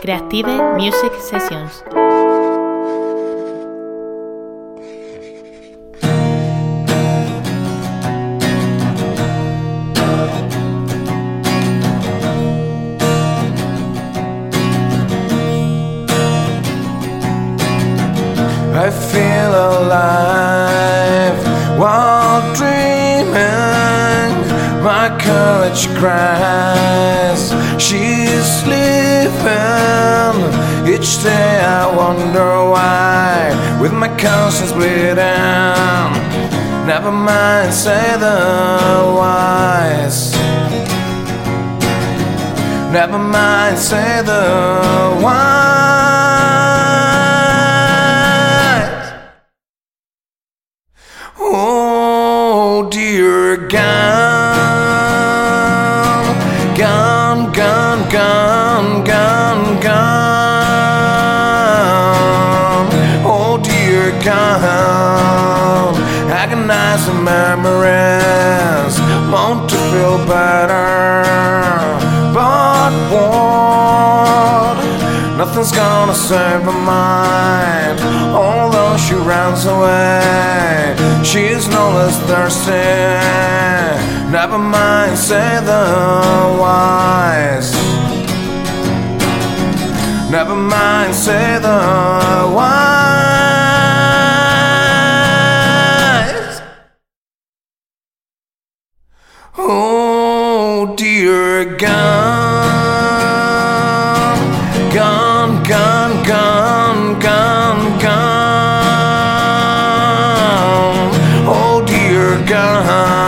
Creative Music Sessions. She's sleeping. Each day I wonder why, with my conscience bleeding. Never mind, say the wise. Never mind, say the wise. Agonizing memories, want to feel better, but what? Nothing's gonna save her mind. Although she runs away, she's no less thirsty. Never mind, say the wise. Never mind, say the wise. Gun, gun, gun, gun, gun, gun. Oh dear gun.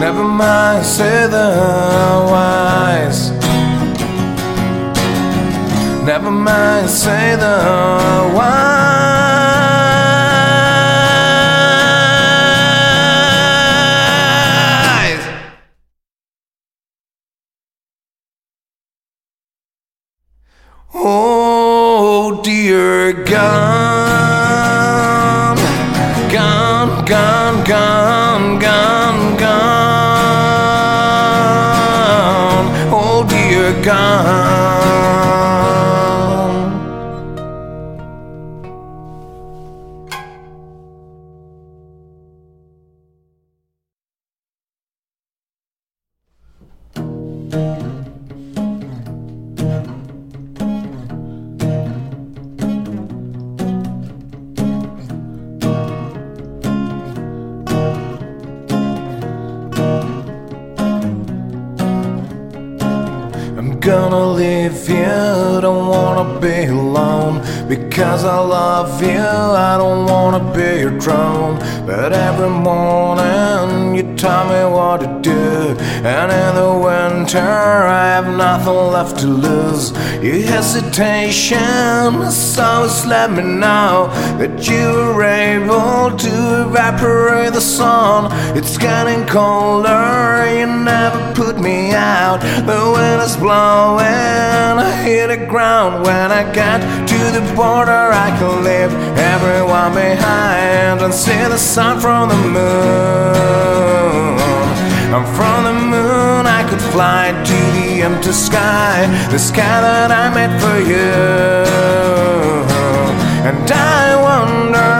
Never mind, say the wise. Never mind, say the wise. Oh dear gun, gonna leave you, don't wanna be alone. Because I love you, I don't wanna be your drone. But every morning you tell me what to do. And in the winter I have nothing left to lose. Your hesitation has always let me know That you were able to evaporate the sun It's getting colder, you never put me out. The wind is blowing, I hit the ground. When I get to the border I can leave everyone behind And see the sun from the moon. And from the moon I fly to the empty sky. The sky that I made for you. And I wonder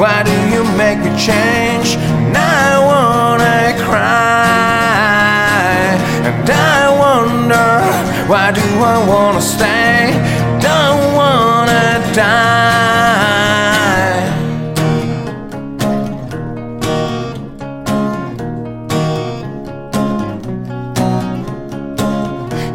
Why do you make me change? And I wanna cry. And I wonder Why do I wanna stay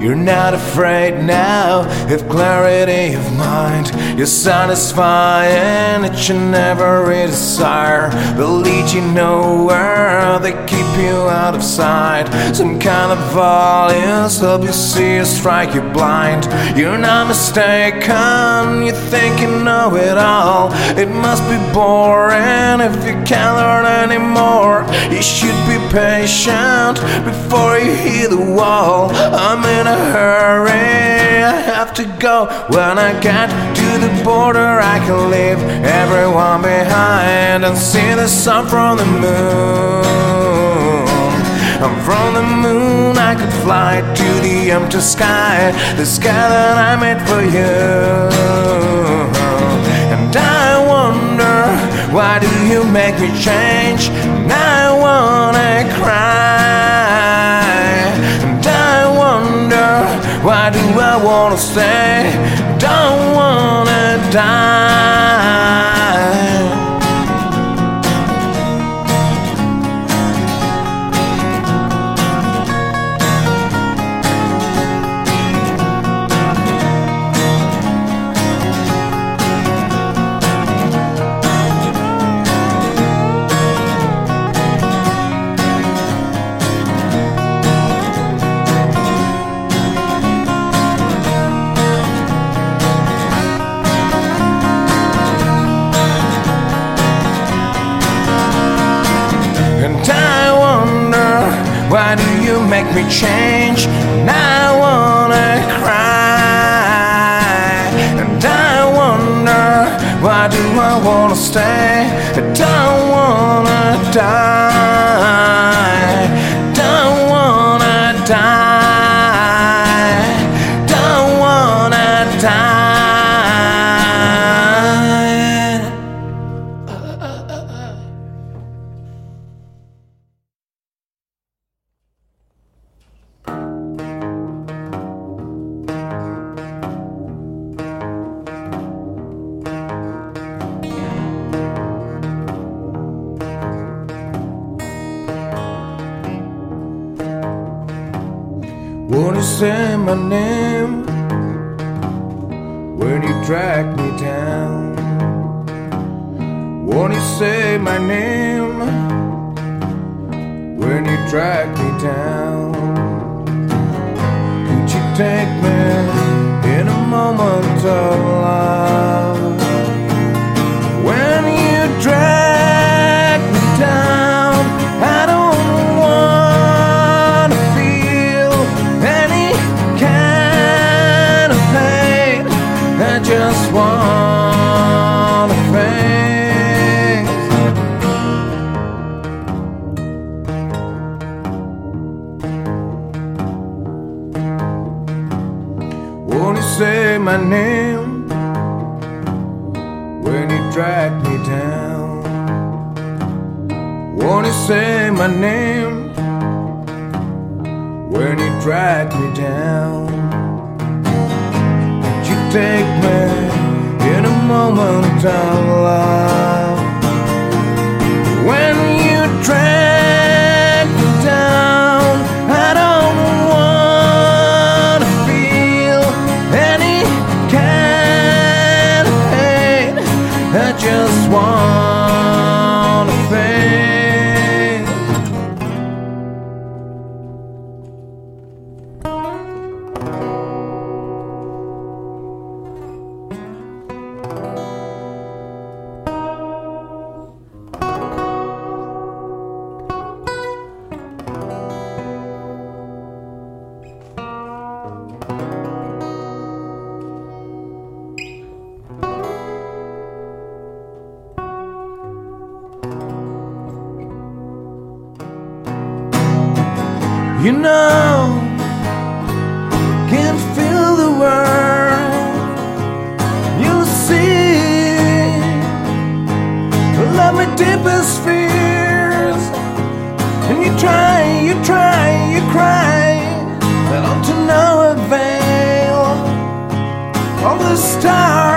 You're not afraid now, have clarity of mind. You're satisfying each and every desire. They'll lead you nowhere, they keep you out of sight. Some kind of volumes help you see or strike you blind. You're not mistaken, you think you know it all. It must be boring if you can't learn anymore. You should be patient before you hit the wall. I'm in a hurry, I have to go. When I get to the border, I can leave everyone behind and see the sun from the moon. And from the moon, I could fly to the empty sky, the sky that I made for you. And I wonder, why do you make me change? And I wanna cry. Why do I wanna stay? Don't wanna die. Me change? And I wanna cry. And I wonder why do I wanna stay? Say my name when you drag me down? Won't you say my name when you drag me down? Could you take me in a moment of love? Say my name when you drag me down? Won't you say my name when you drag me down? Could you take me in a moment of love? You know, can feel the world. You see, love my deepest fears. And you try, you try, you cry, but all to no avail. All the stars